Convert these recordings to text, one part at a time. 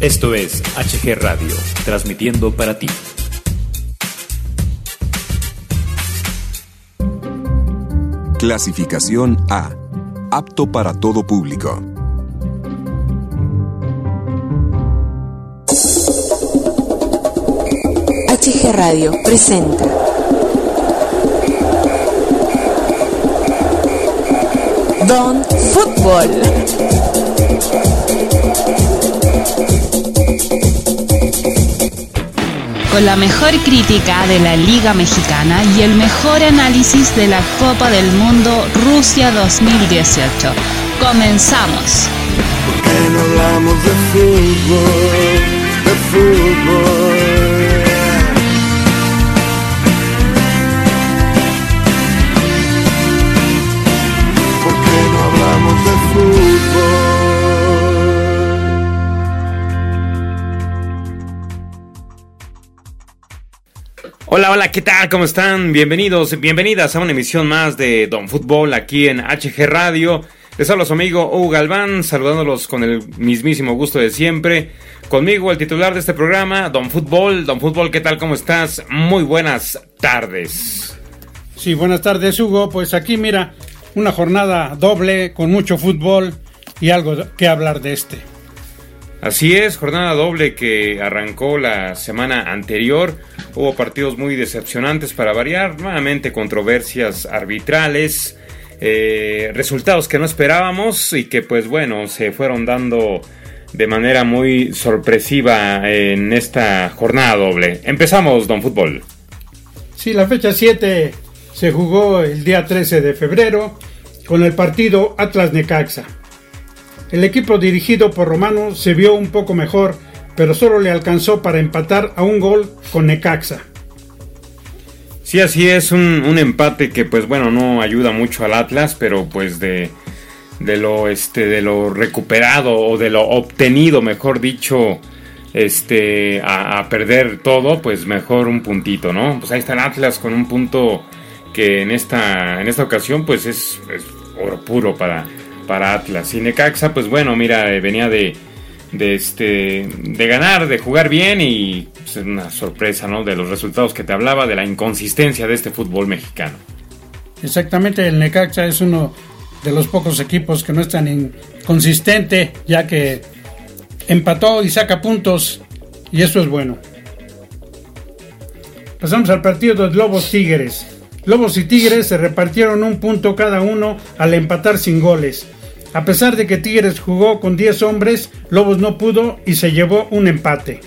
Esto es HG Radio, transmitiendo para ti. Clasificación A. Apto para todo público. HG Radio presenta. Don Fútbol. Con la mejor crítica de la Liga Mexicana y el mejor análisis de la Copa del Mundo Rusia 2018. Comenzamos. Hola, hola, ¿qué tal? ¿Cómo están? Bienvenidos, bienvenidas a una emisión más de Don Fútbol aquí en HG Radio. Les habla su amigo Hugo Galván, saludándolos con el mismísimo gusto de siempre. Conmigo, el titular de este programa, Don Fútbol. Don Fútbol, ¿qué tal? ¿Cómo estás? Muy buenas tardes. Sí, buenas tardes, Hugo. Pues aquí, mira, una jornada doble con mucho fútbol y algo que hablar de este. Así es, jornada doble que arrancó la semana anterior. Hubo partidos muy decepcionantes para variar, nuevamente controversias arbitrales, eh, resultados que no esperábamos y que pues bueno, se fueron dando de manera muy sorpresiva en esta jornada doble. Empezamos, Don Fútbol. Sí, la fecha 7 se jugó el día 13 de febrero con el partido Atlas Necaxa. El equipo dirigido por Romano se vio un poco mejor, pero solo le alcanzó para empatar a un gol con Necaxa. Sí, así es, un, un empate que pues bueno, no ayuda mucho al Atlas, pero pues de, de lo este de lo recuperado o de lo obtenido, mejor dicho, este a, perder todo, pues mejor un puntito, ¿no? Pues ahí está el Atlas con un punto que en esta en esta ocasión pues es, es oro puro para para Atlas. Y Necaxa, pues bueno, mira, eh, venía de, de este de ganar, de jugar bien y pues, una sorpresa, ¿no? De los resultados que te hablaba, de la inconsistencia de este fútbol mexicano. Exactamente, el Necaxa es uno de los pocos equipos que no es tan inconsistente, ya que empató y saca puntos, y eso es bueno. Pasamos al partido de Lobos Tigres. Lobos y Tigres se repartieron un punto cada uno al empatar sin goles. A pesar de que Tigres jugó con 10 hombres, Lobos no pudo y se llevó un empate.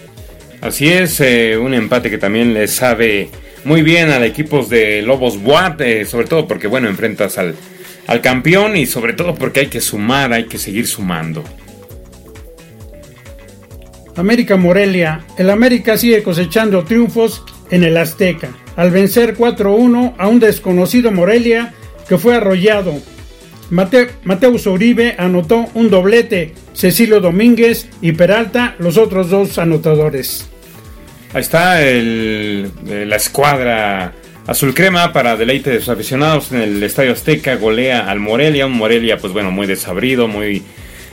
Así es, eh, un empate que también le sabe muy bien al equipos de Lobos Buap, eh, sobre todo porque, bueno, enfrentas al, al campeón y sobre todo porque hay que sumar, hay que seguir sumando. América Morelia. El América sigue cosechando triunfos en el Azteca, al vencer 4-1 a un desconocido Morelia que fue arrollado. Mate, Mateus Uribe anotó un doblete, Cecilio Domínguez y Peralta los otros dos anotadores. Ahí está el, eh, la escuadra azul crema para deleite de sus aficionados en el Estadio Azteca, golea al Morelia, un Morelia pues bueno, muy desabrido, muy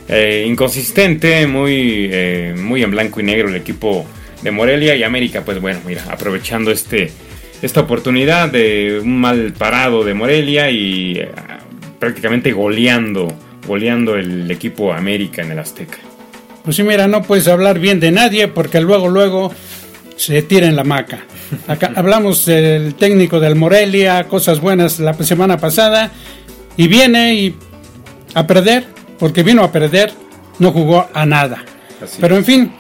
eh, inconsistente, muy, eh, muy en blanco y negro el equipo de Morelia y América pues bueno, mira, aprovechando este, esta oportunidad de un mal parado de Morelia y prácticamente goleando, goleando el equipo América en el Azteca. Pues sí, mira, no puedes hablar bien de nadie porque luego, luego se tira en la maca. Acá hablamos del técnico del Morelia, cosas buenas la semana pasada, y viene y a perder, porque vino a perder, no jugó a nada. Así Pero en fin,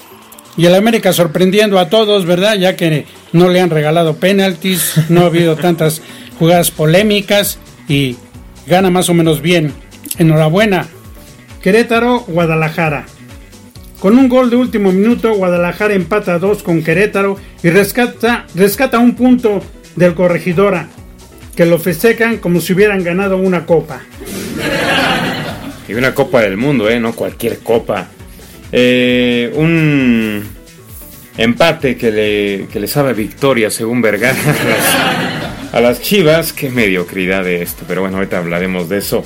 y el América sorprendiendo a todos, ¿verdad? Ya que no le han regalado penaltis, no ha habido tantas jugadas polémicas y gana más o menos bien. Enhorabuena. Querétaro, Guadalajara. Con un gol de último minuto, Guadalajara empata a dos con Querétaro y rescata, rescata un punto del corregidora, que lo festejan como si hubieran ganado una copa. Y una Copa del Mundo, ¿eh? No cualquier copa. Eh, un empate que le, que le sabe victoria, según Vergara, a las, Chivas. Qué mediocridad de esto. Pero bueno, ahorita hablaremos de eso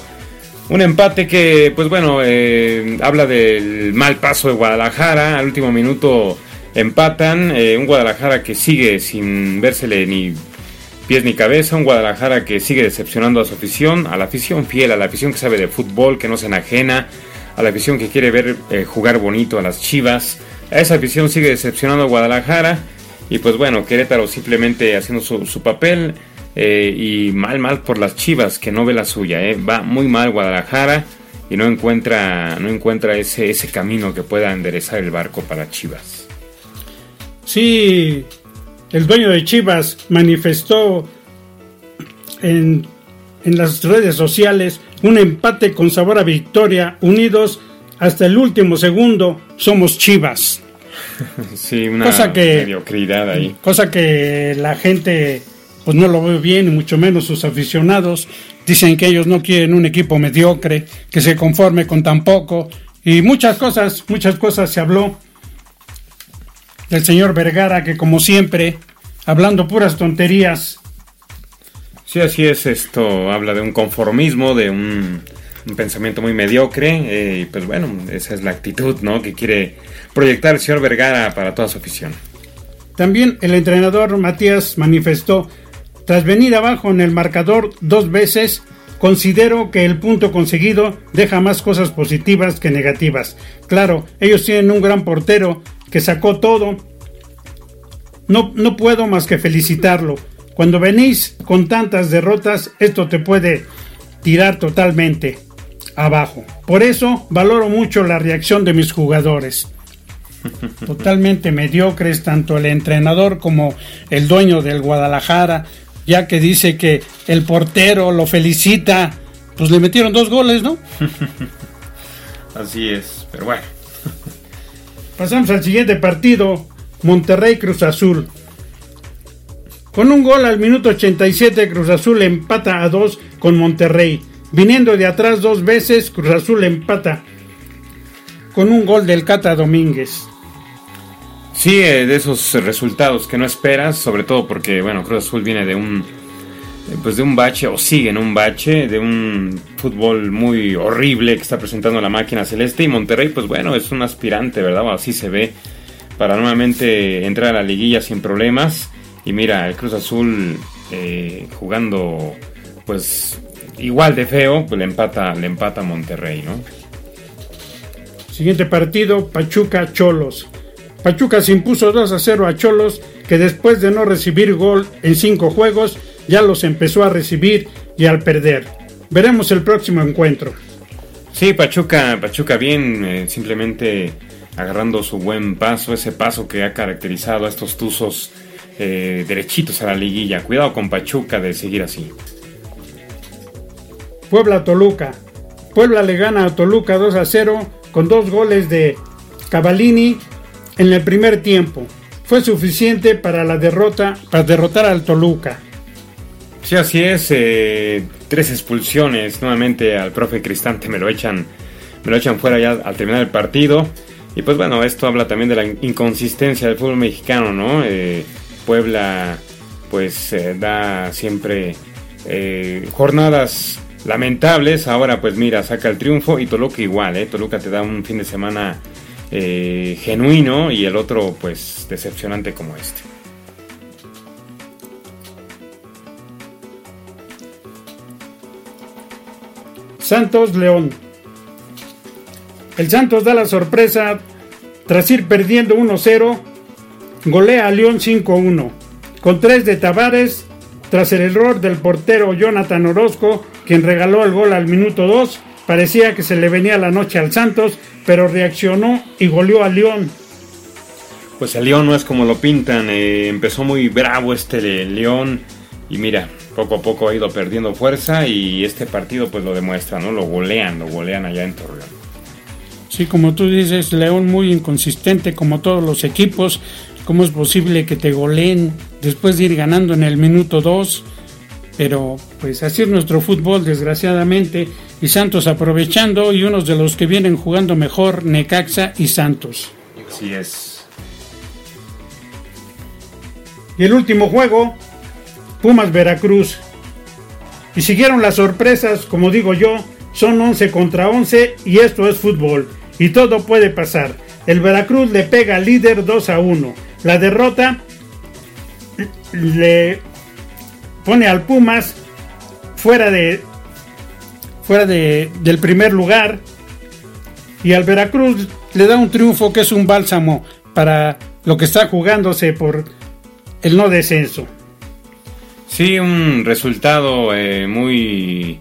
Un empate que, pues bueno, eh, habla del mal paso de Guadalajara. Al último minuto empatan. Eh, un Guadalajara que sigue sin vérsele ni pies ni cabeza. Un Guadalajara que sigue decepcionando a su afición, a la afición fiel, a la afición que sabe de fútbol, que no se enajena, a la afición que quiere ver eh, jugar bonito a las chivas. A esa afición sigue decepcionando a Guadalajara. Y pues bueno, Querétaro simplemente haciendo su, su papel. Eh, y mal, mal por las chivas, que no ve la suya. Eh. Va muy mal Guadalajara y no encuentra, no encuentra ese, ese camino que pueda enderezar el barco para Chivas. Sí, el dueño de Chivas manifestó en, en las redes sociales un empate con sabor a victoria, unidos hasta el último segundo, somos Chivas. Sí, una Cosa que- mediocridad ahí. Cosa que la gente pues no lo ve bien, y mucho menos sus aficionados. Dicen que ellos no quieren un equipo mediocre, que se conforme con tan poco. Y muchas cosas, muchas cosas se habló del señor Vergara, que como siempre, hablando puras tonterías, Sí, así es. Esto habla de un conformismo, de un, un pensamiento muy mediocre. eh, y pues bueno, esa es la actitud ¿no? que quiere proyectar el señor Vergara para toda su afición. También el entrenador Matías manifestó, tras venir abajo en el marcador dos veces, considero que el punto conseguido deja más cosas positivas que negativas. Claro, ellos tienen un gran portero que sacó todo. No, no puedo más que felicitarlo. Cuando venís con tantas derrotas, esto te puede tirar totalmente abajo. Por eso valoro mucho la reacción de mis jugadores totalmente mediocres, tanto el entrenador como el dueño del Guadalajara, ya que dice que el portero lo felicita, pues le metieron dos goles, ¿no? Así es, pero bueno. Pasamos al siguiente partido, Monterrey Cruz Azul. Con un gol al minuto 87, Cruz Azul empata a dos con Monterrey. Viniendo de atrás dos veces, Cruz Azul empata con un gol del Cata Domínguez. Sí, eh, de esos resultados que no esperas, sobre todo porque, bueno, Cruz Azul viene de un, eh, pues de un bache, o sigue en un bache, de un fútbol muy horrible que está presentando la máquina celeste, y Monterrey, pues bueno, es un aspirante, ¿verdad? O así se ve, para nuevamente entrar a la liguilla sin problemas, y mira, el Cruz Azul eh, jugando, pues, igual de feo, pues le empata, le empata a Monterrey, ¿no? Siguiente partido, Pachuca Cholos. Pachuca se impuso 2 a 0 a Cholos, que después de no recibir gol en cinco juegos, ya los empezó a recibir y al perder. Veremos el próximo encuentro. Sí, Pachuca, Pachuca bien, eh, simplemente agarrando su buen paso, ese paso que ha caracterizado a estos tuzos eh, derechitos a la liguilla. Cuidado con Pachuca de seguir así. Puebla Toluca. Puebla le gana a Toluca 2 a 0 con dos goles de Cavallini en el primer tiempo. Fue suficiente para la derrota, para derrotar al Toluca. Sí, así es. eh, tres expulsiones nuevamente al profe Cristante me lo echan, me lo echan fuera ya al terminar el partido. Y pues bueno, esto habla también de la inconsistencia del fútbol mexicano, ¿no? Eh, Puebla pues eh, da siempre jornadas lamentables. Ahora pues mira, saca el triunfo y Toluca igual, ¿eh? Toluca te da un fin de semana eh, genuino y el otro pues decepcionante como este. Santos León. El Santos da la sorpresa tras ir perdiendo 1-0, golea a León 5-1, con tres de Tavares, tras el error del portero Jonathan Orozco, quien regaló el gol al minuto 2, parecía que se le venía la noche al Santos, pero reaccionó y goleó a León. Pues el León no es como lo pintan, eh, empezó muy bravo este Le- León y mira, poco a poco ha ido perdiendo fuerza y este partido pues lo demuestra, ¿no? Lo golean, lo golean allá en Torreón. Sí, como tú dices, León muy inconsistente como todos los equipos. ¿Cómo es posible que te goleen después de ir ganando en el minuto 2? Pero pues así es nuestro fútbol, desgraciadamente. Y Santos aprovechando y unos de los que vienen jugando mejor, Necaxa y Santos. Así es. Y el último juego, Pumas Veracruz. Y siguieron las sorpresas, como digo yo, son 11 contra 11 y esto es fútbol. Y todo puede pasar. El Veracruz le pega al líder 2 a 1. La derrota le pone al Pumas fuera de fuera de, del primer lugar y al Veracruz le da un triunfo que es un bálsamo para lo que está jugándose por el no descenso. Sí, un resultado eh, muy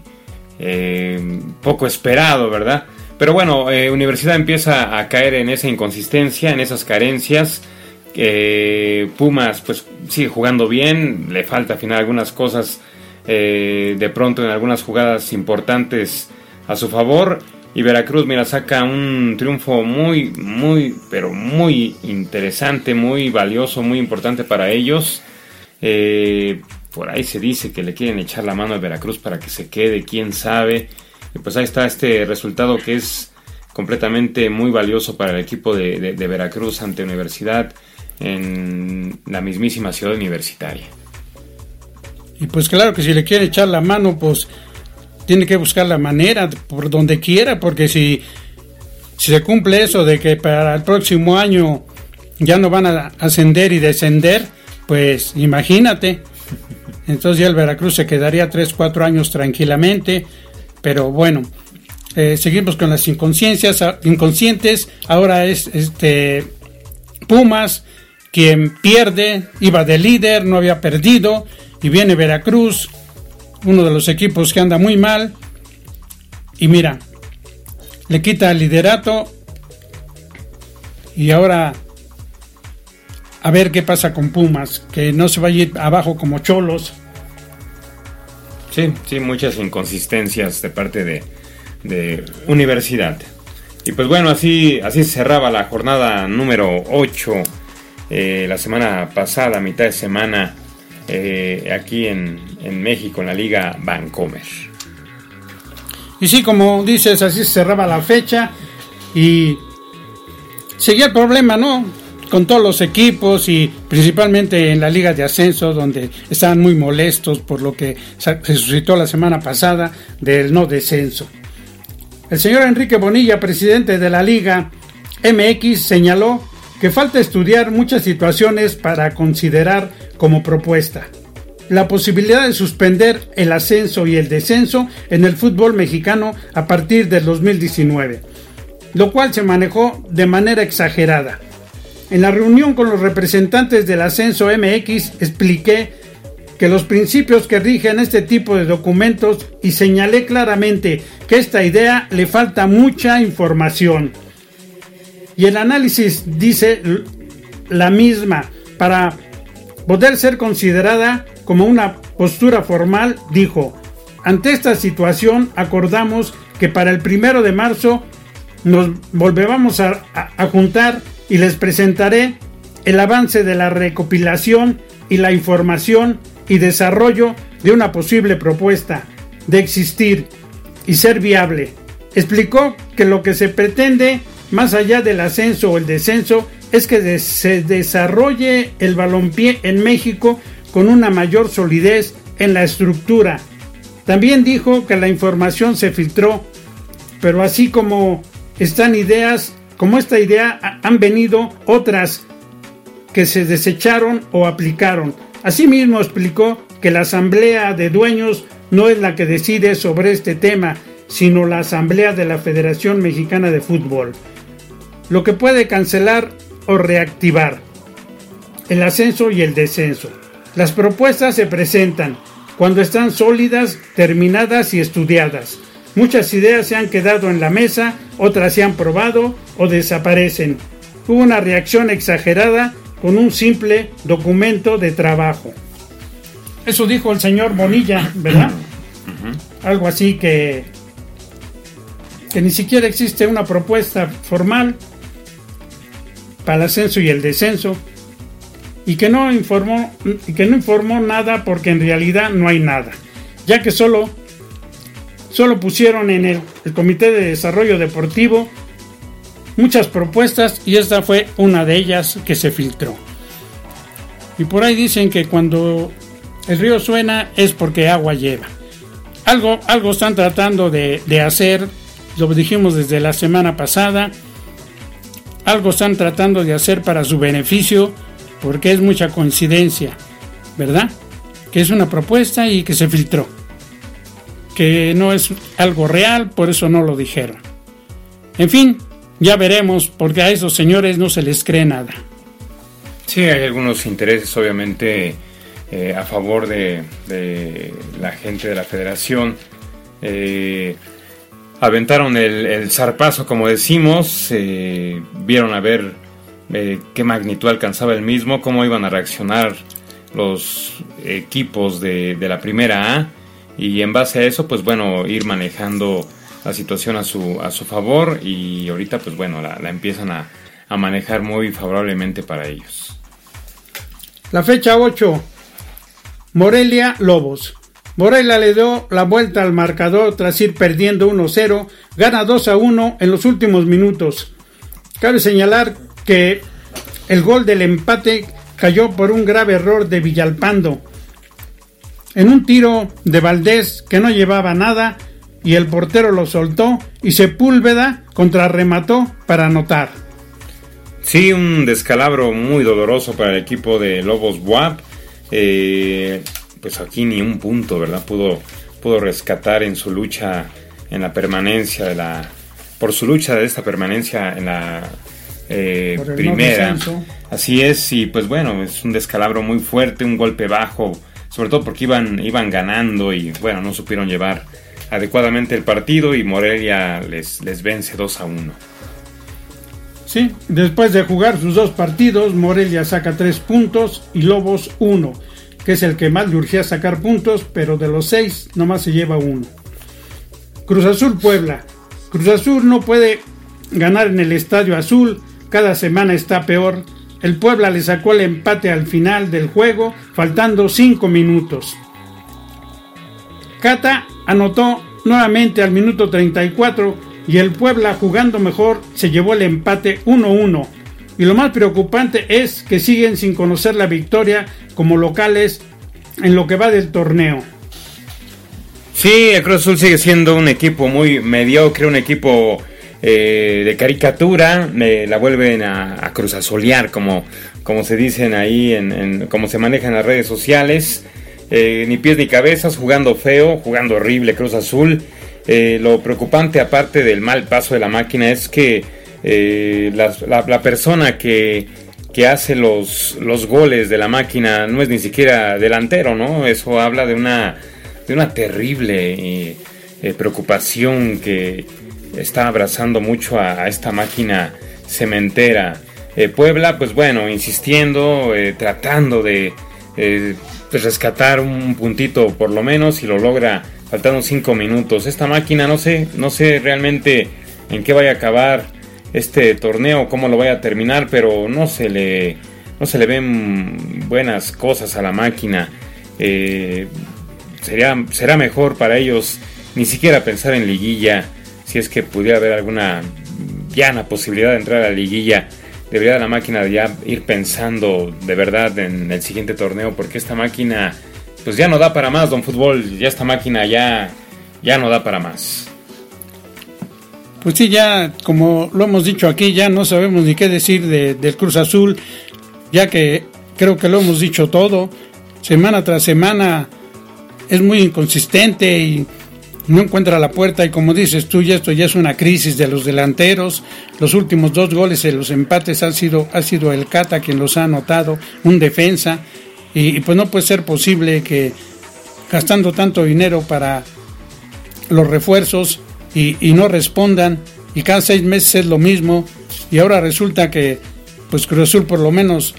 eh, poco esperado, ¿verdad? Pero bueno, eh, Universidad empieza a caer en esa inconsistencia, en esas carencias. Pumas pues sigue jugando bien, le falta afinar algunas cosas de pronto en algunas jugadas importantes a su favor. Y Veracruz, mira, saca un triunfo muy, muy, pero muy interesante, muy valioso, muy importante para ellos. Por ahí se dice que le quieren echar la mano a Veracruz para que se quede, quién sabe. Y pues ahí está este resultado que es completamente muy valioso para el equipo de, Veracruz ante Universidad en la mismísima ciudad universitaria. Y pues claro que si le quieren echar la mano, pues tiene que buscar la manera por donde quiera, porque si, si se cumple eso de que para el próximo año ya no van a ascender y descender, pues imagínate. Entonces ya el Veracruz se quedaría 3, 4 años tranquilamente. Pero bueno, eh, seguimos con las inconsciencias, inconscientes. Ahora es este Pumas quien pierde, iba de líder, no había perdido. Y viene Veracruz, uno de los equipos que anda muy mal. Y mira, le quita el liderato. Y ahora a ver qué pasa con Pumas, que no se va a ir abajo como cholos. Sí, sí, muchas inconsistencias de parte de, Universidad. Y pues bueno, así, así cerraba la jornada número 8 eh, la semana pasada, mitad de semana, eh, aquí en, en México, en la Liga Vancomer. Y sí, como dices, así cerraba la fecha y seguía el problema, ¿no? con todos los equipos y principalmente en la liga de ascenso donde estaban muy molestos por lo que se suscitó la semana pasada del no descenso. El señor Enrique Bonilla, presidente de la liga MX, señaló que falta estudiar muchas situaciones para considerar como propuesta la posibilidad de suspender el ascenso y el descenso en el fútbol mexicano a partir del 2019, lo cual se manejó de manera exagerada en la reunión con los representantes del Ascenso MX expliqué que los principios que rigen este tipo de documentos y señalé claramente que esta idea le falta mucha información. Y el análisis dice la misma para poder ser considerada como una postura formal, dijo, ante esta situación acordamos que para el primero de marzo nos volvemos a, a juntar y les presentaré el avance de la recopilación y la información y desarrollo de una posible propuesta de existir y ser viable. Explicó que lo que se pretende, más allá del ascenso o el descenso, es que se desarrolle el balompié en México con una mayor solidez en la estructura. También dijo que la información se filtró, pero así como están ideas como esta idea han venido otras que se desecharon o aplicaron. Asimismo explicó que la asamblea de dueños no es la que decide sobre este tema, sino la asamblea de la Federación Mexicana de Fútbol, lo que puede cancelar o reactivar el ascenso y el descenso. Las propuestas se presentan cuando están sólidas, terminadas y estudiadas. Muchas ideas se han quedado en la mesa, otras se han probado o desaparecen. Hubo una reacción exagerada con un simple documento de trabajo. Eso dijo el señor Bonilla, ¿verdad? Algo así que que ni siquiera existe una propuesta formal para el ascenso y el descenso y que no informó que no informó nada porque en realidad no hay nada, ya que solo solo pusieron en el, Comité de Desarrollo Deportivo muchas propuestas y esta fue una de ellas que se filtró. Y por ahí dicen que cuando el río suena es porque agua lleva. algo, algo están tratando de, de hacer, lo dijimos desde la semana pasada, algo están tratando de hacer para su beneficio, porque es mucha coincidencia, ¿verdad? Que es una propuesta y que se filtró, que no es algo real, por eso no lo dijeron. En fin, ya veremos, porque a esos señores no se les cree nada. Sí, hay algunos intereses, obviamente, eh, a favor de, la gente de la federación. Eh, aventaron el, el, zarpazo, como decimos, eh, vieron a ver eh, qué magnitud alcanzaba el mismo, cómo iban a reaccionar los equipos de, de, la primera A y en base a eso, pues bueno, ir manejando la situación a su, a su favor y ahorita, pues bueno, la, la empiezan a, a manejar muy favorablemente para ellos. La fecha 8, Morelia Lobos. Morelia le dio la vuelta al marcador tras ir perdiendo 1-0, gana 2-1 en los últimos minutos. Cabe señalar que el gol del empate cayó por un grave error de Villalpando. En un tiro de Valdés que no llevaba nada y el portero lo soltó y Sepúlveda contrarremató para anotar. Sí, un descalabro muy doloroso para el equipo de Lobos WAP. Eh, pues aquí ni un punto, ¿verdad? Pudo, pudo rescatar en su lucha en la permanencia de la. Por su lucha de esta permanencia en la eh, primera. No Así es, y pues bueno, es un descalabro muy fuerte, un golpe bajo, sobre todo porque iban, iban ganando y bueno, no supieron llevar adecuadamente el partido y Morelia les, les vence 2 a 1. Sí, después de jugar sus dos partidos, Morelia saca 3 puntos y Lobos 1 que es el que más le urgía sacar puntos, pero de los seis nomás se lleva uno. Cruz Azul Puebla. Cruz Azul no puede ganar en el Estadio Azul, cada semana está peor. El Puebla le sacó el empate al final del juego, faltando cinco minutos. Cata anotó nuevamente al minuto 34 y el Puebla jugando mejor se llevó el empate 1-1 y lo más preocupante es que siguen sin conocer la victoria como locales en lo que va del torneo. Sí, el Cruz Azul sigue siendo un equipo muy mediocre, un equipo eh, de caricatura, eh, la vuelven a, a Cruz Azulear, como, como se dicen ahí, en, en, como se manejan las redes sociales. Eh, ni pies ni cabezas, jugando feo, jugando horrible Cruz Azul. Eh, lo preocupante, aparte del mal paso de la máquina, es que eh, la, persona que, que hace los, los, goles de la máquina no es ni siquiera delantero, ¿no? Eso habla de una, de una terrible eh, eh, preocupación que está abrazando mucho a, esta máquina cementera. Puebla, pues bueno, insistiendo, tratando de rescatar un puntito por lo menos y lo logra faltando cinco minutos. Esta máquina no sé, no sé realmente en qué vaya a acabar este torneo, cómo lo vaya a terminar, pero no se le, no se le ven buenas cosas a la máquina. Eh, sería, será mejor para ellos ni siquiera pensar en liguilla, si es que pudiera haber alguna llana posibilidad de entrar a la liguilla. Debería la máquina ya ir pensando de verdad en el siguiente torneo, porque esta máquina pues ya no da para más, don Fútbol, ya esta máquina ya, ya no da para más. Pues sí, ya como lo hemos dicho aquí, ya no sabemos ni qué decir de, del Cruz Azul, ya que creo que lo hemos dicho todo. Semana tras semana es muy inconsistente y no encuentra la puerta y como dices tú, ya esto ya es una crisis de los delanteros. Los últimos dos goles en los empates sido, ha sido el Cata quien los ha anotado, un defensa. Y, y pues no puede ser posible que gastando tanto dinero para los refuerzos y, y, no respondan y cada seis meses es lo mismo y ahora resulta que pues Cruz Azul por lo menos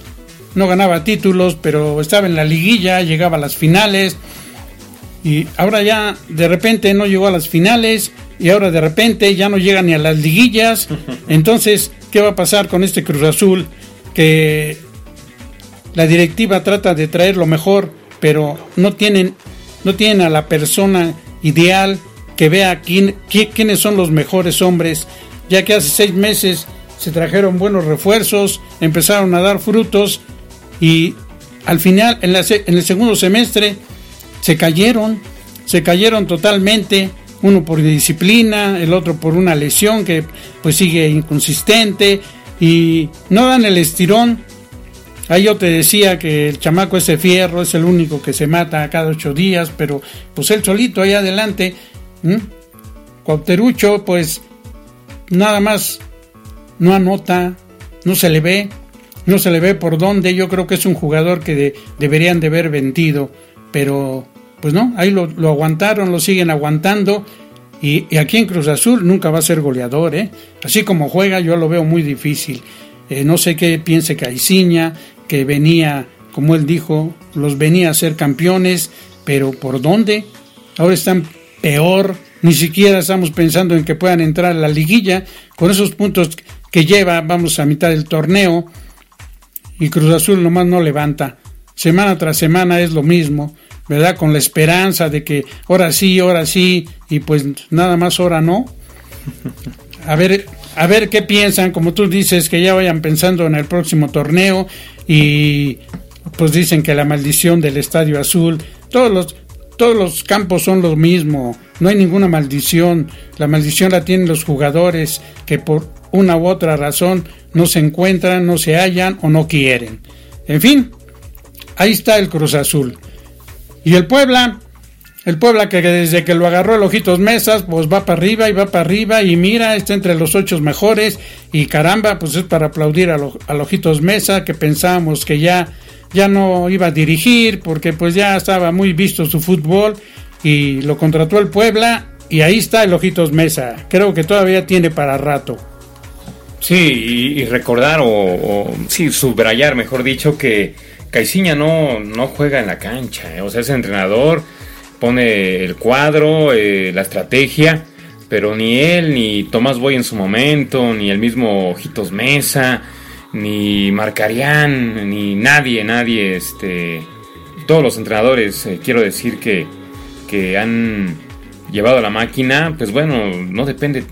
no ganaba títulos pero estaba en la liguilla llegaba a las finales y ahora ya de repente no llegó a las finales y ahora de repente ya no llega ni a las liguillas. Entonces qué va a pasar con este Cruz Azul que la directiva trata de traer lo mejor pero no tienen no tienen a la persona ideal que vea quién, quién, quiénes son los mejores hombres, ya que hace seis meses se trajeron buenos refuerzos, empezaron a dar frutos y al final, en, la, en el segundo semestre, se cayeron se cayeron totalmente, uno por disciplina, el otro por una lesión que pues sigue inconsistente y no dan el estirón. Ahí yo te decía que el chamaco ese fierro es el único que se mata cada ocho días, pero pues él solito ahí adelante, ¿m? Cuauterucho pues nada más no anota, no se le ve, no se le ve por dónde. Yo creo que es un jugador que de- deberían de haber vendido, pero pues no, ahí lo, aguantaron, lo siguen aguantando. Y, y aquí en Cruz Azul nunca va a ser goleador, ¿eh? Así como juega, yo lo veo muy difícil. Eh, no sé qué piense Caiciña, que venía, como él dijo, los venía a ser campeones, pero ¿por dónde? Ahora están peor, ni siquiera estamos pensando en que puedan entrar a la liguilla con esos puntos que lleva, vamos a mitad del torneo y Cruz Azul nomás no levanta. Semana tras semana es lo mismo, ¿verdad? Con la esperanza de que ahora sí, ahora sí, y pues nada más ahora no. A ver, a ver qué piensan, como tú dices, que ya vayan pensando en el próximo torneo y pues dicen que la maldición del Estadio Azul, todos los todos los campos son lo mismo, no hay ninguna maldición, la maldición la tienen los jugadores que por una u otra razón no se encuentran, no se hallan o no quieren. En fin, ahí está el Cruz Azul. Y el Puebla, el Puebla que desde que lo agarró el Ojitos Mesas, pues va para arriba y va para arriba y mira, está entre los ocho mejores y caramba, pues es para aplaudir al, al Ojitos Mesa que pensábamos que ya, ya no iba a dirigir porque pues ya estaba muy visto su fútbol y lo contrató el Puebla y ahí está el Ojitos Mesa. Creo que todavía tiene para rato. Sí, y, recordar o, o, sí, subrayar, mejor dicho, que Caiciña no, no juega en la cancha. eh. O sea, es entrenador, pone el cuadro, eh, la estrategia, pero ni él, ni Tomás Boy en su momento, ni el mismo Ojitos Mesa, ni Marcarián, ni nadie, nadie, este, todos los entrenadores, eh, quiero decir que, que han llevado la máquina, pues bueno, no depende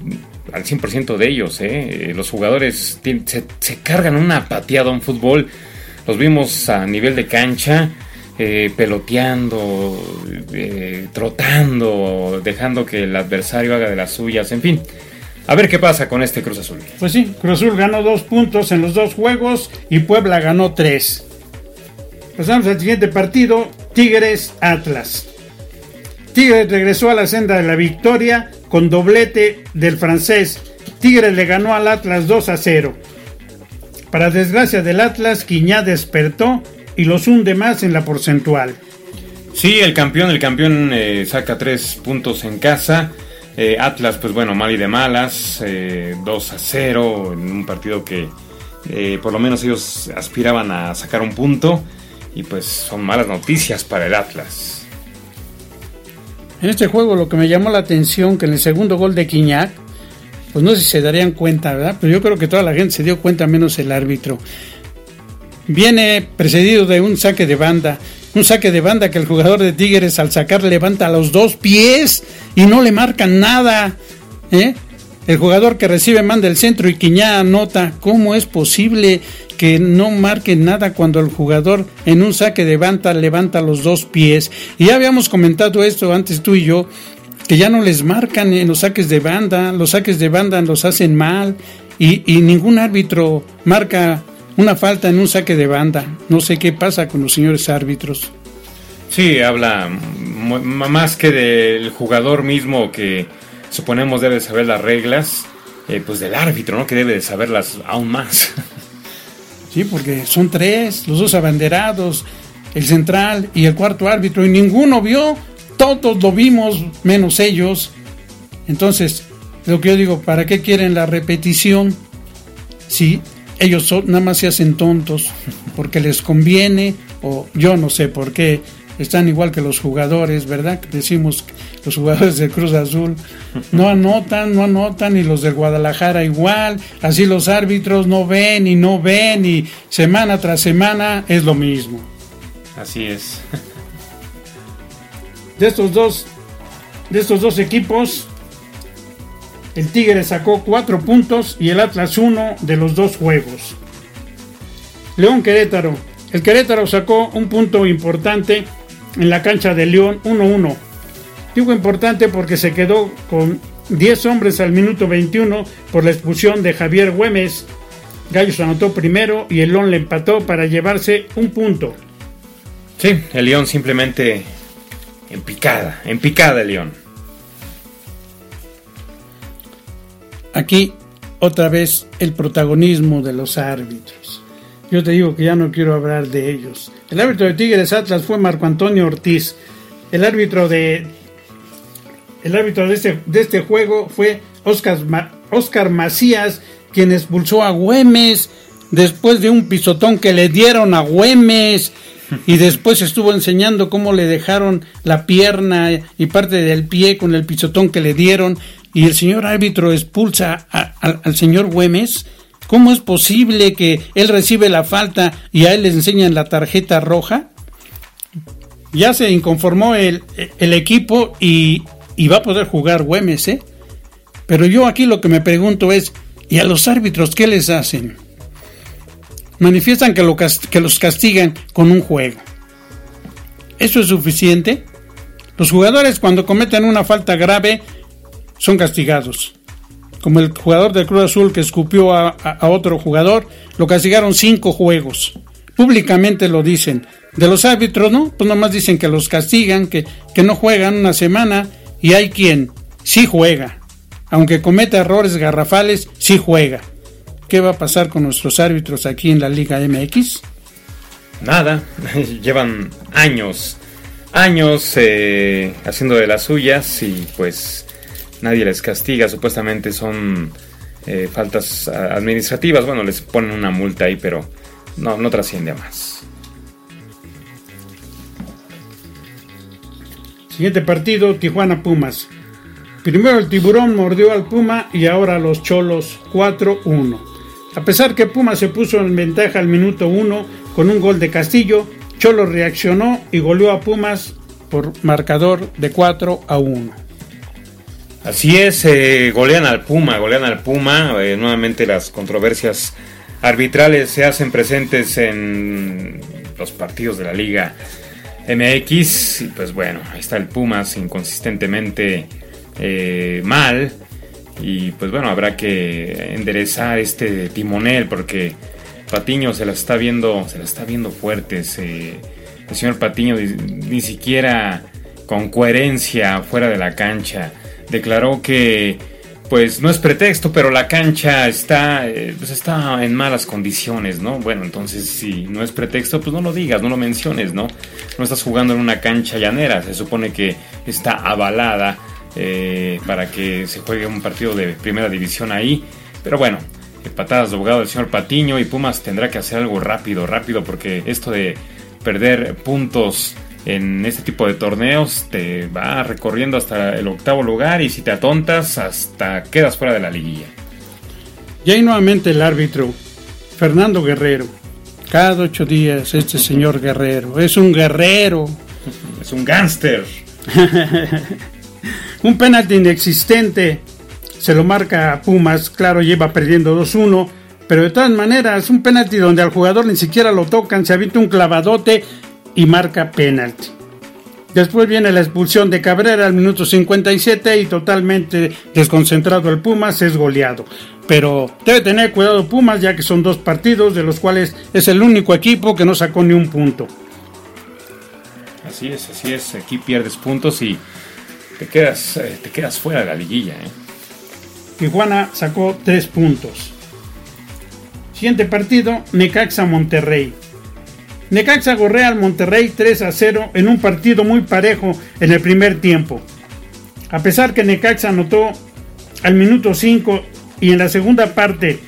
al 100% de ellos. ¿eh? Eh, Los jugadores se, se cargan una apatía a un fútbol. Los vimos a nivel de cancha, eh, peloteando, eh, trotando, dejando que el adversario haga de las suyas, en fin. A ver qué pasa con este Cruz Azul. Pues sí, Cruz Azul ganó dos puntos en los dos juegos y Puebla ganó tres. Pasamos al siguiente partido, Tigres Atlas. Tigres regresó a la senda de la victoria con doblete del francés. Tigres le ganó al Atlas 2 a 0. Para desgracia del Atlas, Quiñá despertó y los hunde más en la porcentual. Sí, el campeón, el campeón eh, saca tres puntos en casa. Eh, Atlas, pues bueno, mal y de malas, eh, 2 a 0 en un partido que eh, por lo menos ellos aspiraban a sacar un punto y pues son malas noticias para el Atlas. En este juego lo que me llamó la atención que en el segundo gol de Quiñac, pues no sé si se darían cuenta, ¿verdad? Pero yo creo que toda la gente se dio cuenta menos el árbitro. Viene precedido de un saque de banda. Un saque de banda que el jugador de Tigres al sacar levanta los dos pies y no le marcan nada. ¿eh? El jugador que recibe manda el centro y Quiñá anota. ¿Cómo es posible que no marque nada cuando el jugador en un saque de banda levanta los dos pies? Y ya habíamos comentado esto antes tú y yo, que ya no les marcan en los saques de banda, los saques de banda los hacen mal y, y ningún árbitro marca una falta en un saque de banda. No sé qué pasa con los señores árbitros. Sí, habla más que del jugador mismo que suponemos debe saber las reglas, eh, pues del árbitro, ¿no? Que debe de saberlas aún más. Sí, porque son tres, los dos abanderados, el central y el cuarto árbitro, y ninguno vio, todos lo vimos, menos ellos. Entonces, lo que yo digo, ¿para qué quieren la repetición? Si ellos son- nada más se hacen tontos, porque les conviene, o yo no sé por qué, están igual que los jugadores, ¿verdad? Decimos los jugadores del Cruz Azul no anotan, no anotan, y los del Guadalajara igual, así los árbitros no ven y no ven, y semana tras semana es lo mismo. Así es. De estos dos, de estos dos equipos, el Tigre sacó cuatro puntos y el Atlas uno de los dos juegos. León Querétaro. El Querétaro sacó un punto importante en la cancha de León 1-1. Digo importante porque se quedó con 10 hombres al minuto 21 por la expulsión de Javier Güemes. Gallos anotó primero y el León le empató para llevarse un punto. Sí, el León simplemente en picada, en picada el León. Aquí otra vez el protagonismo de los árbitros. Yo te digo que ya no quiero hablar de ellos. El árbitro de Tigres Atlas fue Marco Antonio Ortiz. El árbitro de el árbitro de este, de este juego fue Oscar, Oscar Macías, quien expulsó a Güemes después de un pisotón que le dieron a Güemes y después estuvo enseñando cómo le dejaron la pierna y parte del pie con el pisotón que le dieron y el señor árbitro expulsa al señor Güemes. ¿Cómo es posible que él recibe la falta y a él le enseñan la tarjeta roja? Ya se inconformó el, equipo y va a poder jugar Güemes, ¿eh? Pero yo aquí lo que me pregunto es, ¿y a los árbitros qué les hacen? Manifiestan que, que los castigan con un juego. ¿Eso es suficiente? Los jugadores cuando cometen una falta grave son castigados. Como el jugador del Cruz Azul que escupió a, otro jugador, lo castigaron cinco juegos. Públicamente lo dicen. De los árbitros, ¿no? Pues nomás dicen que los castigan, que, que no juegan una semana y hay quien sí juega, aunque cometa errores garrafales, sí juega. ¿Qué va a pasar con nuestros árbitros aquí en la Liga MX? Nada, llevan años, años eh, haciendo de las suyas y pues nadie les castiga, supuestamente son eh, faltas administrativas, bueno, les ponen una multa ahí, pero no, no trasciende a más. Siguiente partido, Tijuana Pumas. Primero el tiburón mordió al Puma y ahora los Cholos 4-1. A pesar que Puma se puso en ventaja al minuto 1 con un gol de Castillo, Cholos reaccionó y goleó a Pumas por marcador de 4 a 1. Así es, eh, golean al Puma, golean al Puma. Eh, nuevamente las controversias arbitrales se hacen presentes en los partidos de la liga MX. Y pues bueno, ahí está el Pumas inconsistentemente eh, mal. Y pues bueno, habrá que enderezar este timonel porque Patiño se la está viendo, se la está viendo fuerte. el señor Patiño ni siquiera con coherencia fuera de la cancha declaró que pues no es pretexto, pero la cancha está, eh, pues está en malas condiciones, ¿no? Bueno, entonces si no es pretexto, pues no lo digas, no lo menciones, ¿no? No estás jugando en una cancha llanera, se supone que está avalada eh, para que se juegue un partido de primera división ahí, pero bueno, eh, patadas de abogado del señor Patiño y Pumas tendrá que hacer algo rápido, rápido, porque esto de perder puntos en este tipo de torneos te va recorriendo hasta el octavo lugar y si te atontas hasta quedas fuera de la liguilla. Y ahí nuevamente el árbitro, Fernando Guerrero. Cada ocho días este señor Guerrero es un guerrero. Es un gángster. un penalti inexistente. Se lo marca a Pumas. Claro, lleva perdiendo 2-1. Pero de todas maneras, un penalti donde al jugador ni siquiera lo tocan. Se habita un clavadote y marca penalti. Después viene la expulsión de Cabrera al minuto 57 y totalmente desconcentrado el Pumas es goleado. Pero debe tener cuidado Pumas ya que son dos partidos de los cuales es el único equipo que no sacó ni un punto. Así es, así es. Aquí pierdes puntos y te quedas, eh, te quedas fuera de la liguilla. ¿eh? Tijuana sacó tres puntos. Siguiente partido, Necaxa Monterrey. Necaxa gorrea al Monterrey 3 a 0 en un partido muy parejo en el primer tiempo. A pesar que Necaxa anotó al minuto 5 y en la segunda parte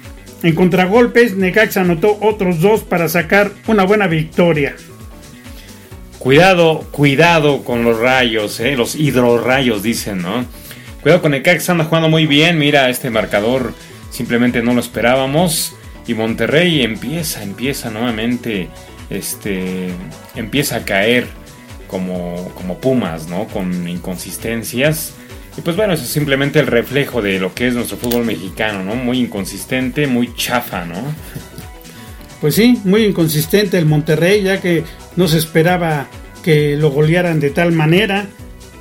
en contragolpes, Necaxa anotó otros dos para sacar una buena victoria. Cuidado, cuidado con los rayos, ¿eh? los hidrorrayos dicen, ¿no? Cuidado con Necaxa, anda jugando muy bien, mira este marcador, simplemente no lo esperábamos. Y Monterrey empieza, empieza nuevamente este, empieza a caer como, como Pumas, ¿no? Con inconsistencias. Y pues bueno, eso es simplemente el reflejo de lo que es nuestro fútbol mexicano, ¿no? Muy inconsistente, muy chafa, ¿no? Pues sí, muy inconsistente el Monterrey, ya que no se esperaba que lo golearan de tal manera,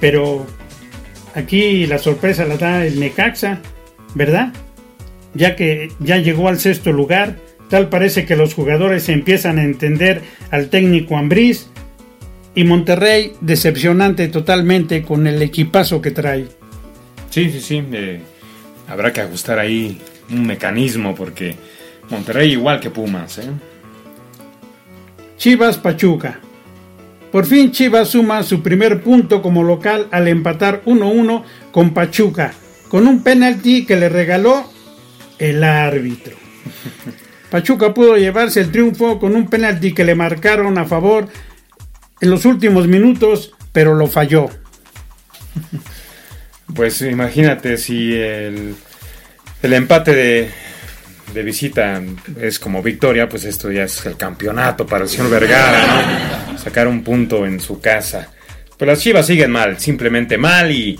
pero aquí la sorpresa la da el Necaxa, ¿verdad? Ya que ya llegó al sexto lugar, tal parece que los jugadores empiezan a entender al técnico Ambriz y Monterrey decepcionante totalmente con el equipazo que trae. Sí, sí, sí. eh, habrá que ajustar ahí un mecanismo porque Monterrey igual que Pumas, ¿eh? Chivas Pachuca. Por fin Chivas suma su primer punto como local al empatar 1-1 con Pachuca, con un penalti que le regaló el árbitro. Pachuca pudo llevarse el triunfo con un penalti que le marcaron a favor en los últimos minutos, pero lo falló. Pues imagínate si el, el empate de, de visita es como victoria, pues esto ya es el campeonato para el señor Vergara, ¿no? Sacar un punto en su casa. Pues las Chivas siguen mal, simplemente mal y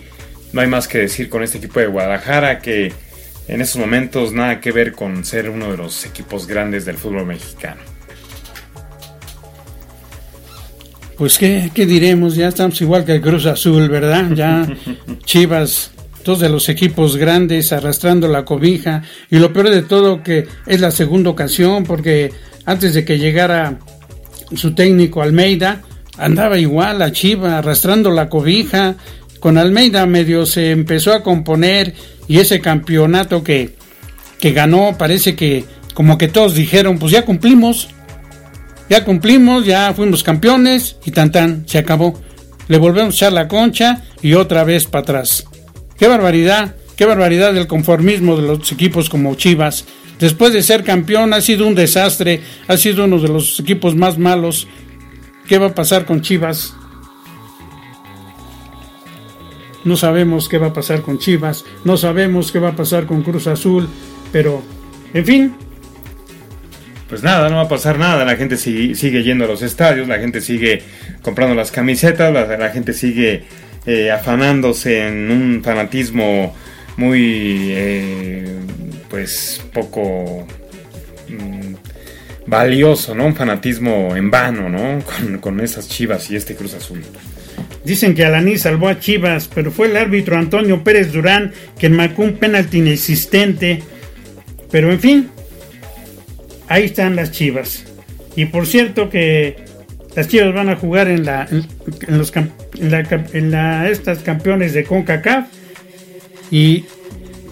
no hay más que decir con este equipo de Guadalajara que en estos momentos nada que ver con ser uno de los equipos grandes del fútbol mexicano. Pues qué, qué diremos, ya estamos igual que el Cruz Azul, ¿verdad? Ya Chivas, dos de los equipos grandes arrastrando la cobija y lo peor de todo que es la segunda ocasión porque antes de que llegara su técnico Almeida andaba igual a Chiva arrastrando la cobija con Almeida medio se empezó a componer y ese campeonato que, que ganó parece que como que todos dijeron pues ya cumplimos ya cumplimos, ya fuimos campeones y tan tan, se acabó. Le volvemos a echar la concha y otra vez para atrás. Qué barbaridad, qué barbaridad del conformismo de los equipos como Chivas. Después de ser campeón ha sido un desastre, ha sido uno de los equipos más malos. ¿Qué va a pasar con Chivas? No sabemos qué va a pasar con Chivas, no sabemos qué va a pasar con Cruz Azul, pero, en fin, Pues nada, no va a pasar nada, la gente sigue, yendo a los estadios, la gente sigue comprando las camisetas, la, la gente sigue eh, afanándose en un fanatismo muy, eh, pues, poco mm, valioso, ¿no? Un fanatismo en vano, ¿no? Con, con esas chivas y este Cruz Azul. Dicen que Alaní salvó a Chivas, pero fue el árbitro Antonio Pérez Durán quien marcó un penalti inexistente. Pero en fin, ahí están las Chivas. Y por cierto que las Chivas van a jugar en la estas campeones de CONCACAF y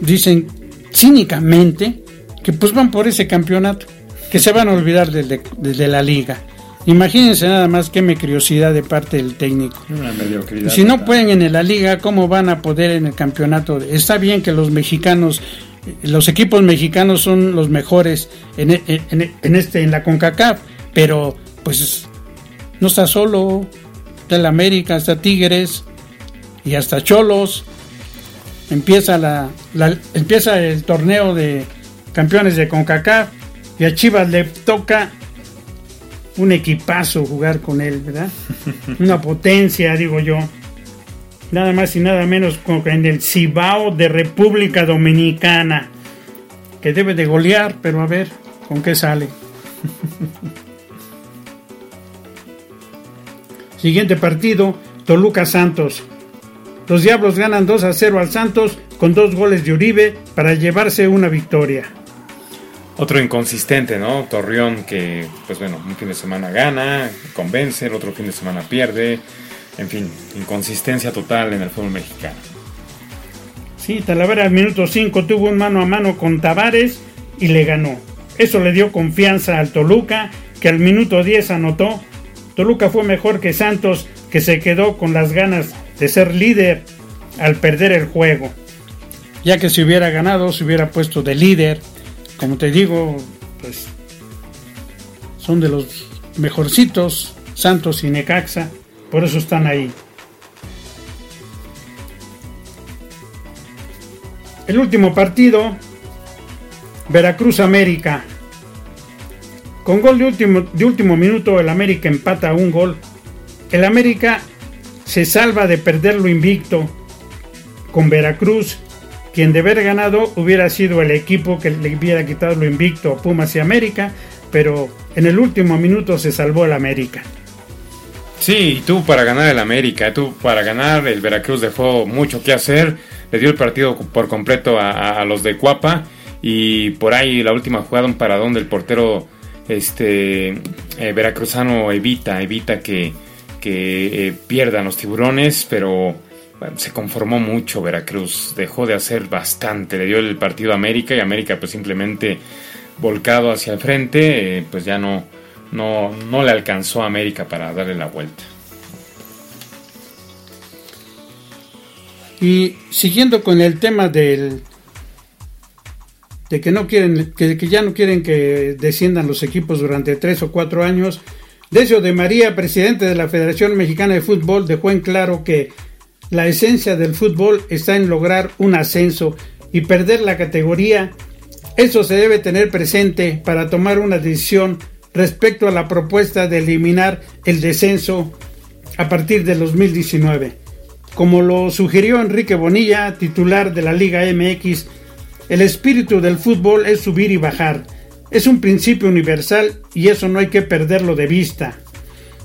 dicen cínicamente que pues van por ese campeonato, que se van a olvidar de, del de la liga. Imagínense nada más qué mecriosidad de parte del técnico. Una mediocridad. Si no total. pueden en la liga, ¿cómo van a poder en el campeonato? Está bien que los mexicanos, los equipos mexicanos son los mejores en, e- en- en este, en la CONCACAF, pero pues no está solo, está el América, está Tigres y hasta Cholos. Empieza, la, la- empieza el torneo de campeones de CONCACAF y a Chivas le toca un equipazo jugar con él, ¿verdad? Una potencia, digo yo. Nada más y nada menos como en el Cibao de República Dominicana. Que debe de golear, pero a ver con qué sale. Siguiente partido, Toluca Santos. Los Diablos ganan 2 a 0 al Santos con dos goles de Uribe para llevarse una victoria. Otro inconsistente, ¿no? Torreón que, pues bueno, un fin de semana gana, convence, el otro fin de semana pierde. En fin, inconsistencia total en el fútbol mexicano. Sí, Talavera al minuto 5 tuvo un mano a mano con Tavares y le ganó. Eso le dio confianza al Toluca, que al minuto 10 anotó. Toluca fue mejor que Santos, que se quedó con las ganas de ser líder al perder el juego. Ya que si hubiera ganado, se hubiera puesto de líder. Como te digo, pues son de los mejorcitos, Santos y Necaxa, por eso están ahí. El último partido, Veracruz América. Con gol de último, de último minuto, el América empata un gol. El América se salva de perderlo invicto con Veracruz, quien de haber ganado hubiera sido el equipo que le hubiera quitado lo invicto a Pumas y América, pero en el último minuto se salvó el América. Sí, y tú para ganar el América, tú para ganar el Veracruz dejó mucho que hacer, le dio el partido por completo a, los de Cuapa y por ahí la última jugada un paradón del portero este eh, veracruzano evita evita que, que eh, pierdan los tiburones, pero se conformó mucho Veracruz, dejó de hacer bastante, le dio el partido a América y América pues simplemente volcado hacia el frente, eh, pues ya no, no, no le alcanzó a América para darle la vuelta. Y siguiendo con el tema del de que no quieren, que, que, ya no quieren que desciendan los equipos durante tres o cuatro años, Decio de María, presidente de la Federación Mexicana de Fútbol, dejó en claro que la esencia del fútbol está en lograr un ascenso y perder la categoría. Eso se debe tener presente para tomar una decisión respecto a la propuesta de eliminar el descenso a partir de 2019. Como lo sugirió Enrique Bonilla, titular de la Liga MX, el espíritu del fútbol es subir y bajar. Es un principio universal y eso no hay que perderlo de vista.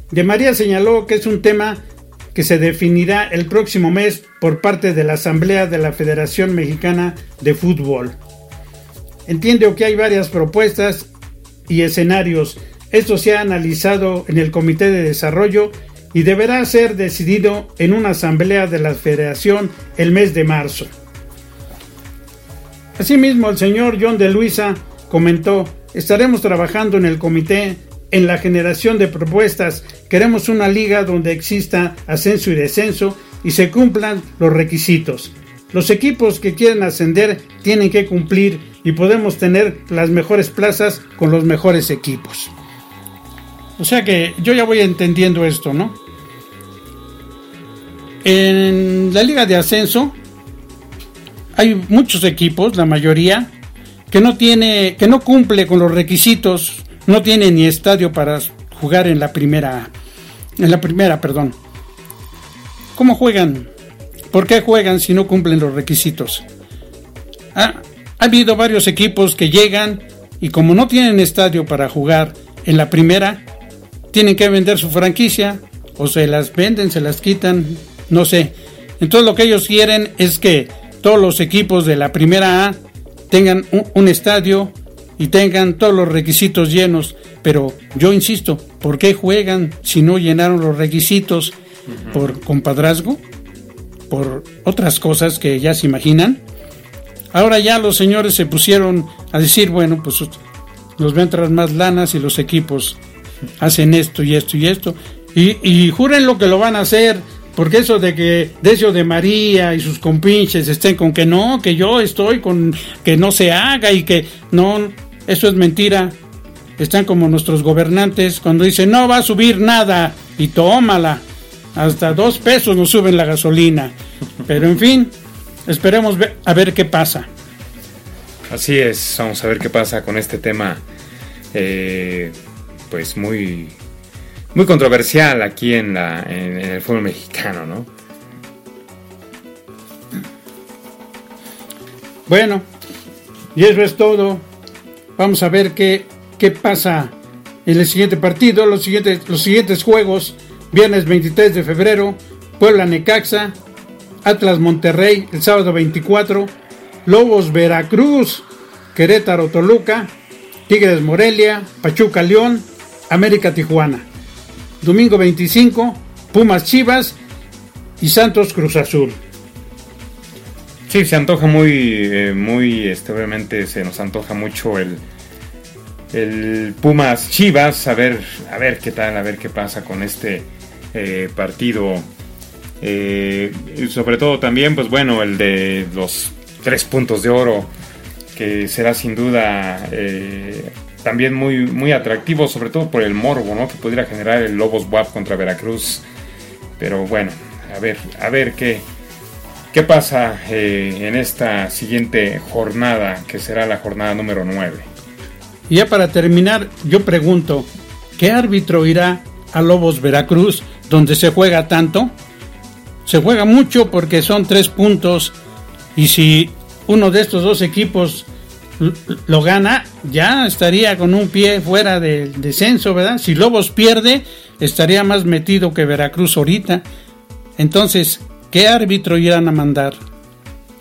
De María señaló que es un tema que se definirá el próximo mes por parte de la Asamblea de la Federación Mexicana de Fútbol. Entiendo que hay varias propuestas y escenarios. Esto se ha analizado en el Comité de Desarrollo y deberá ser decidido en una asamblea de la Federación el mes de marzo. Asimismo, el señor John de Luisa comentó, estaremos trabajando en el comité en la generación de propuestas. Queremos una liga donde exista ascenso y descenso y se cumplan los requisitos. Los equipos que quieren ascender tienen que cumplir y podemos tener las mejores plazas con los mejores equipos. O sea que yo ya voy entendiendo esto, ¿no? En la liga de ascenso hay muchos equipos, la mayoría, que no tiene, que no cumple con los requisitos no tiene ni estadio para jugar en la primera, en la primera, perdón. ¿Cómo juegan? ¿Por qué juegan si no cumplen los requisitos? ha habido varios equipos que llegan y como no tienen estadio para jugar en la primera, tienen que vender su franquicia o se las venden, se las quitan, no sé. Entonces lo que ellos quieren es que todos los equipos de la primera A tengan un estadio y tengan todos los requisitos llenos. Pero yo insisto, ¿por qué juegan si no llenaron los requisitos por compadrazgo? Por otras cosas que ya se imaginan. Ahora ya los señores se pusieron a decir, bueno, pues nos va a entrar más lanas y los equipos hacen esto y esto y esto. Y, y juren lo que lo van a hacer. Porque eso de que Decio de María y sus compinches estén con que no, que yo estoy con que no se haga y que no, eso es mentira. Están como nuestros gobernantes cuando dicen no va a subir nada y tómala. Hasta dos pesos nos suben la gasolina. Pero en fin, esperemos a ver qué pasa. Así es, vamos a ver qué pasa con este tema, eh, pues muy, muy controversial aquí en, la, en el fútbol mexicano, ¿no? Bueno, y eso es todo. Vamos a ver qué, qué pasa en el siguiente partido, los siguientes, los siguientes juegos. Viernes 23 de febrero, Puebla Necaxa, Atlas Monterrey el sábado 24, Lobos Veracruz, Querétaro Toluca, Tigres Morelia, Pachuca León, América Tijuana. Domingo 25, Pumas Chivas y Santos Cruz Azul. Sí, se antoja muy, eh, muy, este, obviamente se nos antoja mucho el, el Pumas Chivas, a ver, a ver qué tal, a ver qué pasa con este eh, partido. Eh, y sobre todo también, pues bueno, el de los tres puntos de oro, que será sin duda también muy, muy atractivo, sobre todo por el morbo, ¿no? Que pudiera generar el Lobos WAP contra Veracruz. Pero bueno, a ver, a ver qué, ¿Qué pasa eh, en esta siguiente jornada, que será la jornada número 9? Y ya para terminar, yo pregunto, ¿qué árbitro irá a Lobos Veracruz, donde se juega tanto? Se juega mucho porque son tres puntos y si uno de estos dos equipos lo gana, ya estaría con un pie fuera del descenso, ¿verdad? Si Lobos pierde, estaría más metido que Veracruz ahorita. Entonces, ¿qué árbitro irán a mandar?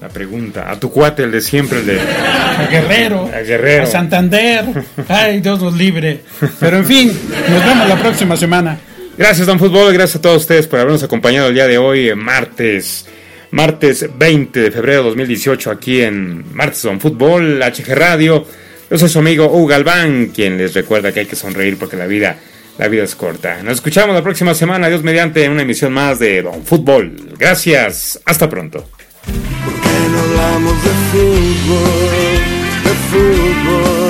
La pregunta, a tu cuate, el de siempre, el de... A Guerrero, a Guerrero, a Santander, ay, Dios nos libre. Pero en fin, nos vemos la próxima semana. Gracias, Don Fútbol, gracias a todos ustedes por habernos acompañado el día de hoy, martes martes 20 de febrero de 2018 aquí en Martes on Fútbol, HG Radio. Yo soy su amigo Hugo Galván, quien les recuerda que hay que sonreír porque la vida, la vida es corta. Nos escuchamos la próxima semana, Dios mediante, en una emisión más de Don Fútbol. Gracias, hasta pronto. ¿Por qué no hablamos de fútbol, de fútbol?